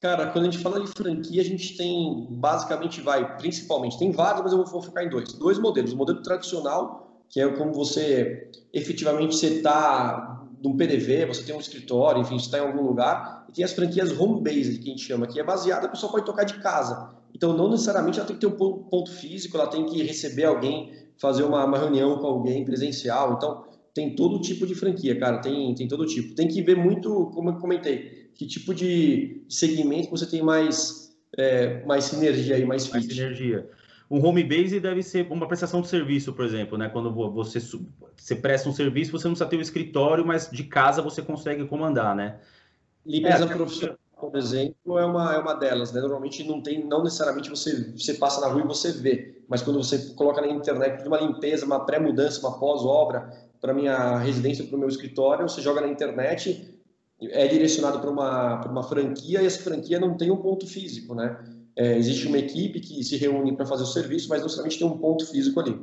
Cara, quando a gente fala de franquia, a gente tem basicamente, vai, principalmente, tem vários, mas eu vou focar em dois. Dois modelos. O modelo tradicional, que é como você efetivamente você está num PDV, você tem um escritório, enfim, está em algum lugar, e tem as franquias home-based, que a gente chama, que é baseada, a pessoa pode tocar de casa. Então, não necessariamente ela tem que ter um ponto físico, ela tem que receber alguém, fazer uma, uma reunião com alguém presencial. Então, tem todo tipo de franquia, cara, tem, tem todo tipo. Tem que ver muito, como eu comentei, que tipo de segmento você tem mais, é, mais sinergia e mais fit. Mais sinergia. Um home base deve ser uma prestação de serviço, por exemplo, né? Quando você, você presta um serviço, você não precisa ter um escritório, mas de casa você consegue comandar, né? Limpeza é, profissional, por exemplo, é uma, é uma delas, né? Normalmente não tem, não necessariamente você, você passa na rua e você vê, mas quando você coloca na internet uma limpeza, uma pré-mudança, uma pós-obra para minha residência, para o meu escritório, você joga na internet, é direcionado para uma, uma franquia e essa franquia não tem um ponto físico, né? É, existe uma equipe que se reúne para fazer o serviço, mas não necessariamente tem um ponto físico ali.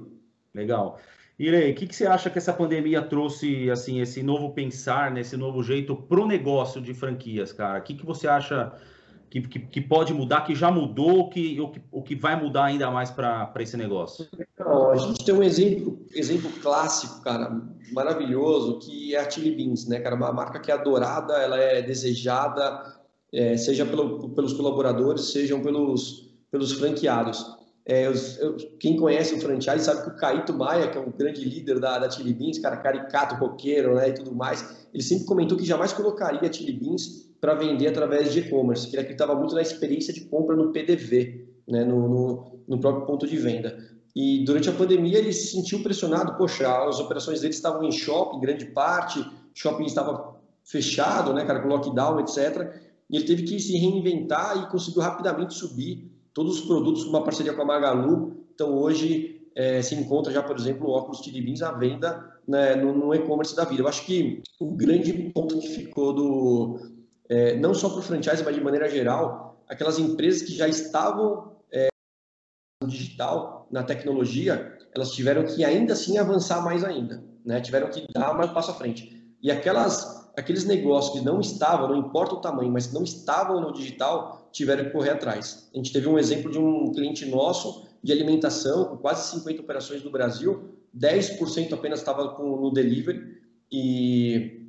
Legal. Irei, o que, que, você acha que essa pandemia trouxe, assim, esse novo pensar, né, esse novo jeito para o negócio de franquias, cara? O que, que você acha que, que, que, pode mudar, que já mudou, que, o, que, o que vai mudar ainda mais para esse negócio? Então, a gente tem um exemplo, exemplo clássico, cara, maravilhoso, que é a Chili Beans, né, cara? Uma marca que é adorada, ela é desejada, é, seja pelo, pelos colaboradores, sejam pelos, pelos franqueados. É, eu, quem conhece o franchise sabe que o Caíto Maia, que é um grande líder da, da Chili Beans, cara caricato, roqueiro, né, e tudo mais, ele sempre comentou que jamais colocaria a Chili Beans para vender através de e-commerce, que ele acreditava muito na experiência de compra no PDV, né, no, no, no, próprio ponto de venda. E durante a pandemia ele se sentiu pressionado, poxa, as operações dele estavam em shopping, grande parte, shopping estava fechado, né, cara, com lockdown, etc. E ele teve que se reinventar e conseguiu rapidamente subir todos os produtos com uma parceria com a Magalu. Então hoje é, se encontra já, por exemplo, óculos Chili Beans à venda né, no, no e-commerce da vida. Eu acho que o grande ponto que ficou do, é, não só para o franchise, mas de maneira geral, aquelas empresas que já estavam é, no digital, na tecnologia, elas tiveram que ainda assim avançar mais ainda, né? tiveram que dar mais um passo à frente. E aquelas, aqueles negócios que não estavam, não importa o tamanho, mas que não estavam no digital, tiveram que correr atrás. A gente teve um exemplo de um cliente nosso de alimentação, com quase 50 operações no Brasil, 10% apenas estava no delivery, e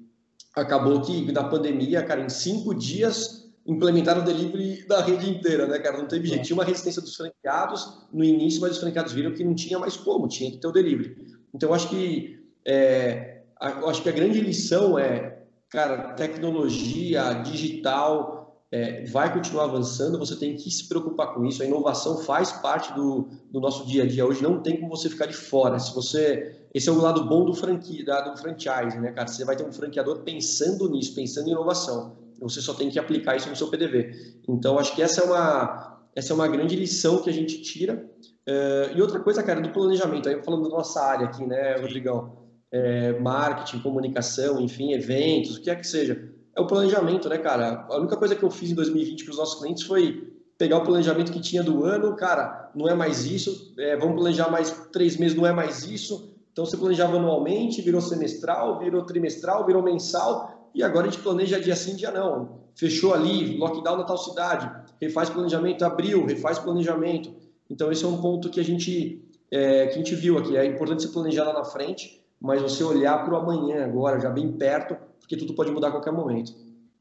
acabou que na pandemia, cara, em cinco dias implementaram o delivery da rede inteira, né, cara? Não teve jeito. Tinha uma resistência dos franqueados no início, mas os franqueados viram que não tinha mais como, tinha que ter o delivery. Então, eu acho que, é, eu acho que a grande lição é, cara, tecnologia digital é, vai continuar avançando, você tem que se preocupar com isso. A inovação faz parte do, do nosso dia a dia hoje, não tem como você ficar de fora. Se você esse é o lado bom do, franqui, do franchise, né, cara? Você vai ter um franqueador pensando nisso, pensando em inovação. Você só tem que aplicar isso no seu PDV. Então, acho que essa é uma, essa é uma grande lição que a gente tira. Uh, e outra coisa, cara, do planejamento. Aí falando da nossa área aqui, né, Rodrigão? É, marketing, comunicação, enfim, eventos, o que é que seja. É o planejamento, né, cara? A única coisa que eu fiz em 2020 para os nossos clientes foi pegar o planejamento que tinha do ano, cara, não é mais isso, é, vamos planejar mais três meses, não é mais isso, então você planejava anualmente, virou semestral, virou trimestral, virou mensal, e agora a gente planeja dia sim, dia não. Fechou ali, lockdown na tal cidade, refaz planejamento, abriu, refaz planejamento. Então esse é um ponto que a gente, é, que a gente viu aqui. É importante você planejar lá na frente, mas você olhar para o amanhã agora, já bem perto, porque tudo pode mudar a qualquer momento.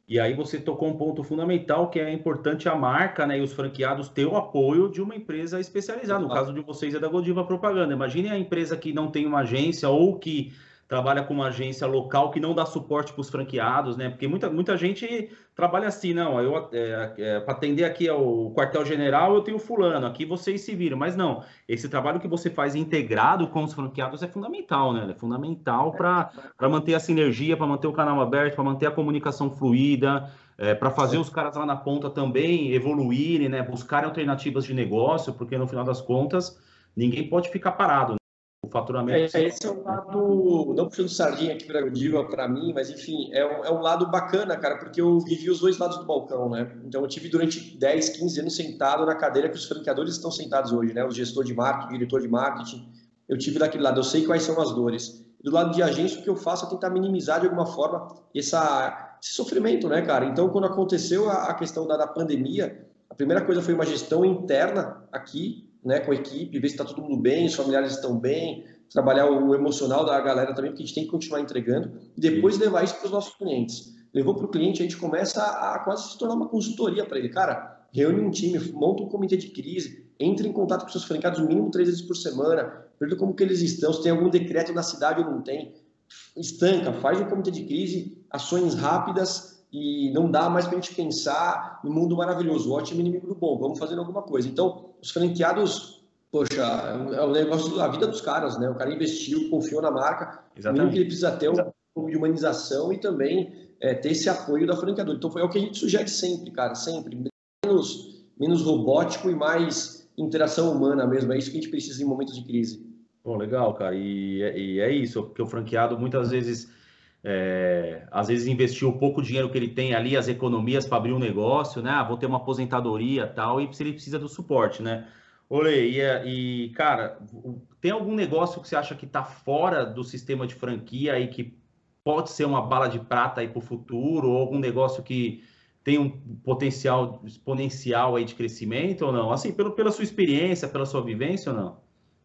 E aí você tocou um ponto fundamental que é importante a marca né, e os franqueados ter o apoio de uma empresa especializada. No caso de vocês é da Godiva Propaganda. Imagine a empresa que não tem uma agência ou que trabalha com uma agência local que não dá suporte para os franqueados, né? Porque muita, muita gente trabalha assim, não, eu é, é, para atender aqui ao quartel-general eu tenho fulano, aqui vocês se viram, mas não, esse trabalho que você faz integrado com os franqueados é fundamental, né? É fundamental para manter a sinergia, para manter o canal aberto, para manter a comunicação fluida, é, para fazer os caras lá na ponta também evoluírem, né? Buscarem alternativas de negócio, porque no final das contas ninguém pode ficar parado o faturamento. É, esse é um lado, não puxando sardinha aqui para Diva para mim, mas enfim, é um, é um lado bacana, cara, porque eu vivi os dois lados do balcão, né? Então eu tive durante 10, 15 anos sentado na cadeira que os franqueadores estão sentados hoje, né? O gestor de marketing, o diretor de marketing. Eu tive daquele lado, eu sei quais são as dores. Do lado de agência, o que eu faço é tentar minimizar de alguma forma essa, esse sofrimento, né, cara? Então, quando aconteceu a, a questão da, da pandemia, a primeira coisa foi uma gestão interna aqui, né, com a equipe, ver se está todo mundo bem, os familiares estão bem, trabalhar o emocional da galera também, porque a gente tem que continuar entregando, e depois levar isso para os nossos clientes. Levou para o cliente, a gente começa a, a quase se tornar uma consultoria para ele. Cara, reúne um time, monta um comitê de crise, entre em contato com seus franqueados mínimo três vezes por semana, pergunta como que eles estão, se tem algum decreto na cidade ou não tem. Estanca, faz um comitê de crise, ações rápidas e não dá mais para a gente pensar no mundo maravilhoso, o ótimo inimigo do bom, vamos fazendo alguma coisa. Então, os franqueados, poxa, é um negócio da vida dos caras, né? O cara investiu, confiou na marca, Exatamente. que ele precisa ter um pouco de humanização e também é, ter esse apoio da franqueadora. Então, é o que a gente sugere sempre, cara, sempre. Menos, menos robótico e mais interação humana mesmo. É isso que a gente precisa em momentos de crise. Pô, legal, cara. E, é, e é isso, porque o franqueado muitas vezes é, às vezes investiu o pouco dinheiro que ele tem ali, as economias para abrir um negócio, né? Ah, vou ter uma aposentadoria tal, e ele precisa do suporte, né? Olê, e, e, cara, tem algum negócio que você acha que está fora do sistema de franquia e que pode ser uma bala de prata aí para o futuro, ou algum negócio que tem um potencial exponencial aí de crescimento ou não? Assim, pelo, pela sua experiência, pela sua vivência ou não?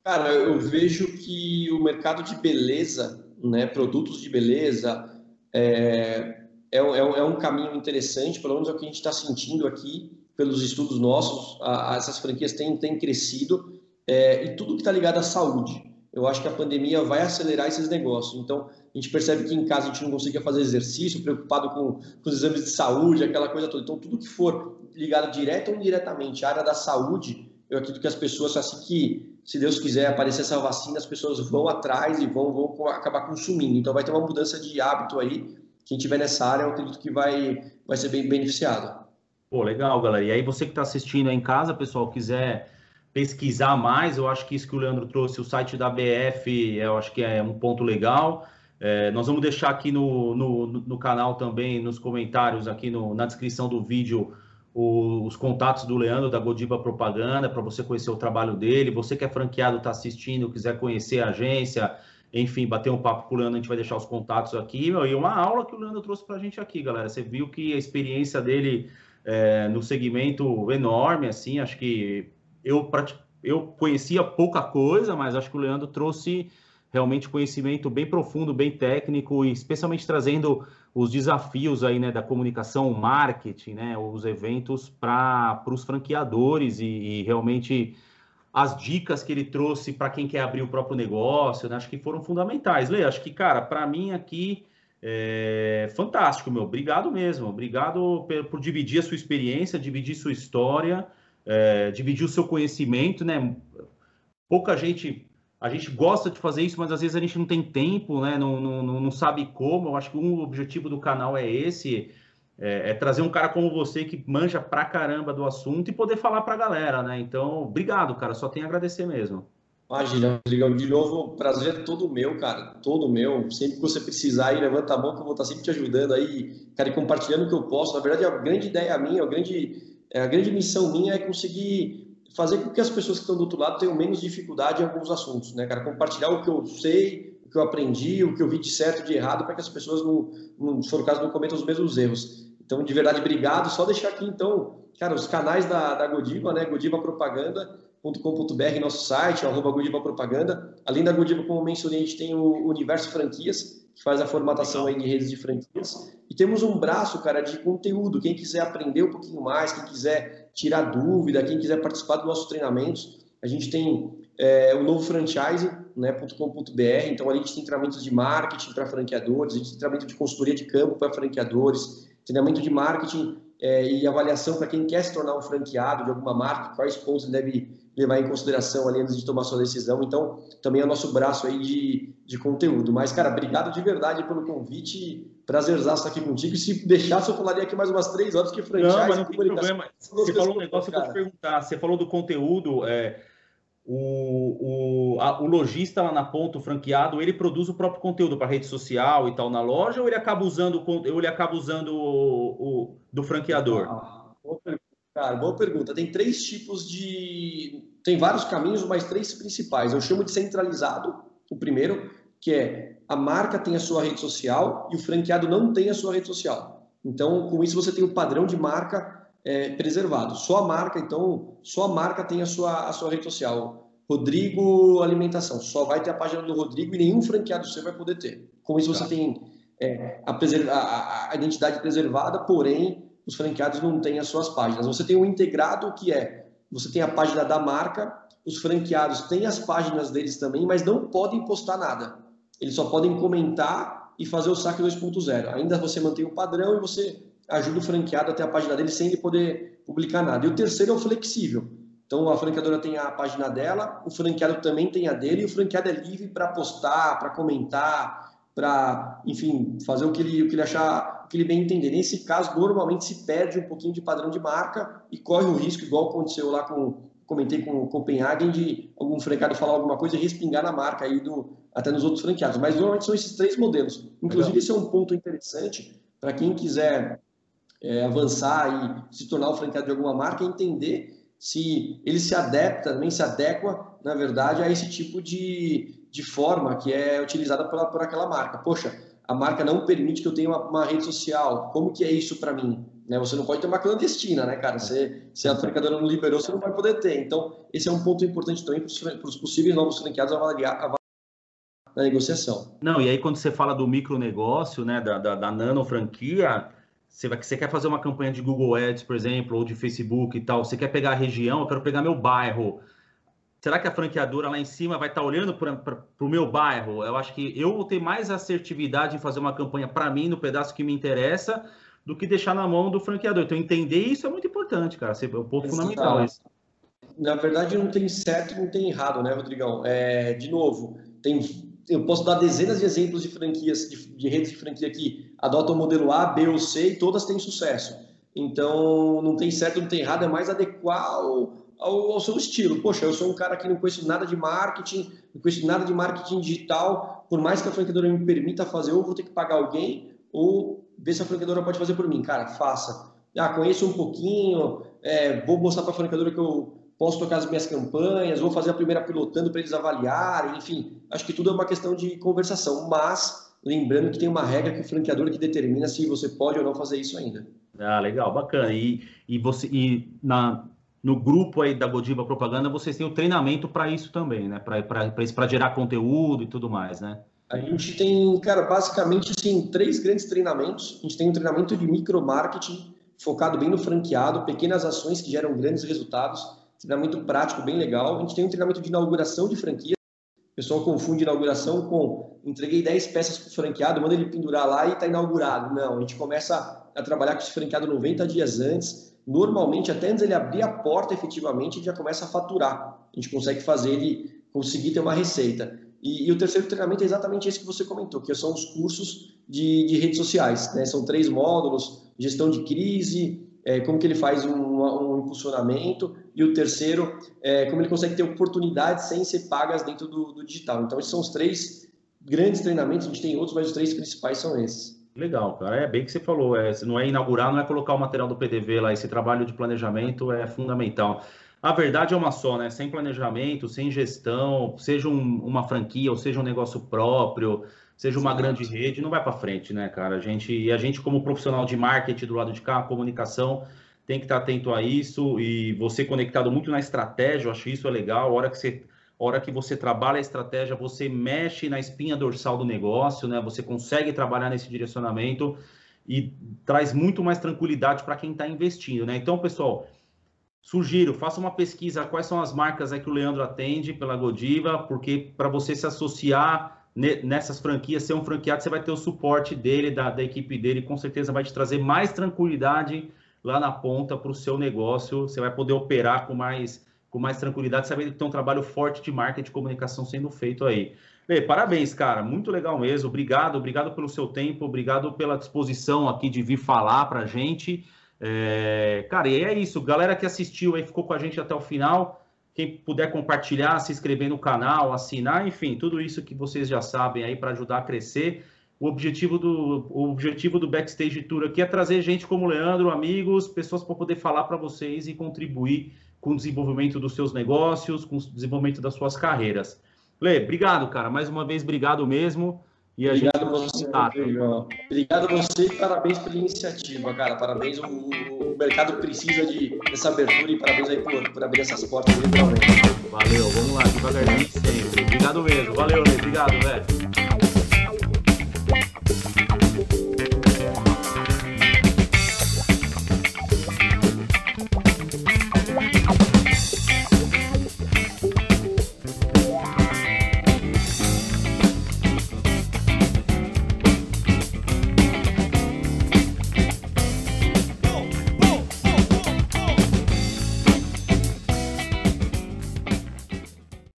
Cara, eu vejo que o mercado de beleza né, produtos de beleza, é, é, é, é, um caminho interessante, pelo menos é o que a gente está sentindo aqui, pelos estudos nossos, a, a essas franquias têm, têm crescido, é, e tudo que está ligado à saúde. Eu acho que a pandemia vai acelerar esses negócios. Então, a gente percebe que em casa a gente não conseguia fazer exercício, preocupado com, com os exames de saúde, aquela coisa toda. Então, tudo que for ligado direto ou indiretamente à área da saúde, eu acredito que as pessoas, assim que se Deus quiser aparecer essa vacina, as pessoas vão atrás e vão, vão acabar consumindo. Então vai ter uma mudança de hábito aí. Quem tiver nessa área, eu acredito que vai, vai ser bem beneficiado. Pô, legal, galera. E aí você que está assistindo aí em casa, pessoal, quiser pesquisar mais, eu acho que isso que o Leandro trouxe, o site da BF, eu acho que é um ponto legal. É, nós vamos deixar aqui no, no, no, canal também, nos comentários, aqui no, na descrição do vídeo, o, os contatos do Leandro da Godiva Propaganda, para você conhecer o trabalho dele. Você que é franqueado, está assistindo, quiser conhecer a agência, enfim, bater um papo com o Leandro, a gente vai deixar os contatos aqui. E uma aula que o Leandro trouxe para a gente aqui, galera. Você viu que a experiência dele é, no segmento enorme, assim, acho que eu, eu conhecia pouca coisa, mas acho que o Leandro trouxe realmente conhecimento bem profundo, bem técnico, e especialmente trazendo os desafios aí, né, da comunicação, marketing, né, os eventos para os franqueadores e, e realmente as dicas que ele trouxe para quem quer abrir o próprio negócio, né? acho que foram fundamentais. Lê, acho que, cara, para mim aqui é fantástico, meu. Obrigado mesmo. Obrigado por, por dividir a sua experiência, dividir sua história, é, dividir o seu conhecimento, né? Pouca gente, a gente gosta de fazer isso, mas às vezes a gente não tem tempo, né? Não, não, não sabe como. Eu acho que um objetivo do canal é esse é, é, trazer um cara como você que manja pra caramba do assunto e poder falar pra galera, né? Então, obrigado, cara. Só tenho a agradecer mesmo. Imagina, Rodrigão, de novo, prazer é todo meu, cara, todo meu. Sempre que você precisar aí, levanta a mão que eu vou estar sempre te ajudando aí, cara, e compartilhando o que eu posso. Na verdade, a grande ideia minha, a grande, a grande missão minha é conseguir fazer com que as pessoas que estão do outro lado tenham menos dificuldade em alguns assuntos, né, cara? Compartilhar o que eu sei, o que eu aprendi, o que eu vi de certo, de errado, para que as pessoas, não, não, se for o caso, não cometam os mesmos erros. Então, de verdade, obrigado. Só deixar aqui, então, cara, os canais da, da Godiva, né? godivapropaganda.com.br, nosso site, arroba Godiva Propaganda. Além da Godiva, como mencionei, a gente tem o Universo Franquias, que faz a formatação aí de redes de franquias. E temos um braço, cara, de conteúdo. Quem quiser aprender um pouquinho mais, quem quiser tirar dúvida, quem quiser participar dos nossos treinamentos, a gente tem é, o novo franchise.com.br, né, então a gente tem treinamentos de marketing para franqueadores, a gente tem treinamento de consultoria de campo para franqueadores, treinamento de marketing é, e avaliação para quem quer se tornar um franqueado de alguma marca, quais pontos ele deve levar em consideração ali antes de tomar sua decisão. Então, também é o nosso braço aí de, de conteúdo. Mas, cara, obrigado de verdade pelo convite. Prazerzaço estar aqui contigo. Se deixasse, eu falaria aqui mais umas três horas que franchise. Não, mas não tem problema. Você falou um negócio que eu vou te perguntar. Você falou do conteúdo. É o, o, a, o lojista lá na ponta, o franqueado, ele produz o próprio conteúdo para rede social e tal na loja, ou ele acaba usando, ou ele acaba usando o, o do franqueador? Ah, cara, boa pergunta. Tem três tipos de. Tem vários caminhos, mas três principais. Eu chamo de centralizado, o primeiro, que é a marca tem a sua rede social e o franqueado não tem a sua rede social. Então, com isso, você tem o padrão de marca é, preservado. Só a marca, então, só a marca tem a sua, a sua rede social. Rodrigo Alimentação, só vai ter a página do Rodrigo e nenhum franqueado seu vai poder ter. Com isso, você tá. tem é, a, a, a, identidade preservada, porém, os franqueados não têm as suas páginas. Você tem um integrado que é, você tem a página da marca, os franqueados têm as páginas deles também, mas não podem postar nada. Eles só podem comentar e fazer o saque 2.0. Ainda você mantém o padrão e você ajuda o franqueado a ter a página dele sem ele poder publicar nada. E o terceiro é o flexível. Então a franqueadora tem a página dela, o franqueado também tem a dele, e o franqueado é livre para postar, para comentar, para, enfim, fazer o que ele, o que ele achar, o que ele bem entender. Nesse caso, normalmente se perde um pouquinho de padrão de marca e corre o risco, igual aconteceu lá com, comentei com o Copenhagen, de algum franqueado falar alguma coisa e respingar na marca aí do, até nos outros franqueados. Mas normalmente são esses três modelos. Inclusive, Legal. esse é um ponto interessante para quem quiser é, avançar e se tornar o franqueado de alguma marca, entender se ele se adapta, nem se adequa, na verdade, a esse tipo de, de forma que é utilizada por, por aquela marca. Poxa, a marca não permite que eu tenha uma, uma rede social. Como que é isso para mim? Né? Você não pode ter uma clandestina, né, cara? Você, se a franqueadora não liberou, você não vai poder ter. Então, esse é um ponto importante também para os possíveis novos franqueados avaliar, avaliar na negociação. Não, e aí quando você fala do micronegócio, né, da, da, da nano franquia, você, vai, você quer fazer uma campanha de Google Ads, por exemplo, ou de Facebook e tal, você quer pegar a região, eu quero pegar meu bairro. Será que a franqueadora lá em cima vai estar tá olhando para o meu bairro? Eu acho que eu vou ter mais assertividade em fazer uma campanha para mim, no pedaço que me interessa, do que deixar na mão do franqueador. Então, entender isso é muito importante, cara. É um ponto fundamental. Isso. Na verdade, não tem certo e não tem errado, né, Rodrigão? É, de novo, tem eu posso dar dezenas de exemplos de franquias, de, de, redes de franquia que adotam o modelo A, B ou C e todas têm sucesso. Então, não tem certo, não tem errado, é mais adequar ao, ao, seu estilo. Poxa, eu sou um cara que não conheço nada de marketing, não conheço nada de marketing digital, por mais que a franqueadora me permita fazer, ou vou ter que pagar alguém, ou ver se a franqueadora pode fazer por mim. Cara, faça. Ah, conheço um pouquinho, é, vou mostrar para a franqueadora que eu posso tocar as minhas campanhas, vou fazer a primeira pilotando para eles avaliarem, enfim. Acho que tudo é uma questão de conversação, mas lembrando que tem uma regra que o franqueador que determina se você pode ou não fazer isso ainda. Ah, legal, bacana. E, e você e na, no grupo aí da Godiva Propaganda vocês têm o treinamento para isso também, né? Para gerar conteúdo e tudo mais, né? A gente tem, cara, basicamente assim, três grandes treinamentos. A gente tem um treinamento de micromarketing focado bem no franqueado, pequenas ações que geram grandes resultados. Treinamento prático bem legal. A gente tem um treinamento de inauguração de franquia. O pessoal confunde inauguração com entreguei 10 peças para o franqueado, manda ele pendurar lá e está inaugurado. Não, a gente começa a trabalhar com esse franqueado 90 dias antes. Normalmente, até antes ele abrir a porta efetivamente, gente já começa a faturar. A gente consegue fazer ele conseguir ter uma receita. E, e, o terceiro treinamento é exatamente esse que você comentou, que são os cursos de, de redes sociais. Né? São três módulos, gestão de crise, é, como que ele faz um, um, impulsionamento, e o terceiro, é, como ele consegue ter oportunidades sem ser pagas dentro do, do digital. Então, esses são os três grandes treinamentos, a gente tem outros, mas os três principais são esses. Legal, cara. É bem que você falou. É, não é inaugurar, não é colocar o material do PDV lá. Esse trabalho de planejamento é fundamental. A verdade é uma só, né? Sem planejamento, sem gestão, seja um, uma franquia ou seja um negócio próprio, seja uma Sim. grande rede, não vai para frente, né, cara? A gente, e a gente, como profissional de marketing do lado de cá, comunicação, tem que estar atento a isso e você conectado muito na estratégia, eu acho isso é legal. A hora que você hora que você trabalha a estratégia, você mexe na espinha dorsal do negócio, né? Você consegue trabalhar nesse direcionamento e traz muito mais tranquilidade para quem está investindo, né? Então, pessoal, sugiro, faça uma pesquisa quais são as marcas aí que o Leandro atende pela Godiva, porque para você se associar nessas franquias, ser um franqueado, você vai ter o suporte dele, da, da equipe dele, com certeza vai te trazer mais tranquilidade lá na ponta para o seu negócio, você vai poder operar com mais com mais tranquilidade, sabendo que tem um trabalho forte de marketing e comunicação sendo feito aí. Lê, parabéns, cara, muito legal mesmo. Obrigado, obrigado pelo seu tempo, obrigado pela disposição aqui de vir falar para a gente. É... Cara, e é isso. Galera que assistiu aí, ficou com a gente até o final. Quem puder compartilhar, se inscrever no canal, assinar, enfim, tudo isso que vocês já sabem aí para ajudar a crescer. O objetivo do, o objetivo do Backstage Tour aqui é trazer gente como Leandro, amigos, pessoas para poder falar para vocês e contribuir com o desenvolvimento dos seus negócios, com o desenvolvimento das suas carreiras. Lê, obrigado, cara. Mais uma vez, obrigado mesmo. E a obrigado gente você, Obrigado a você e parabéns pela iniciativa, cara. Parabéns. O, o mercado precisa de, dessa abertura e parabéns aí por, por abrir essas portas literalmente. Valeu, vamos lá, devagarzinho sempre. Obrigado mesmo. Valeu, Lê. Obrigado, velho.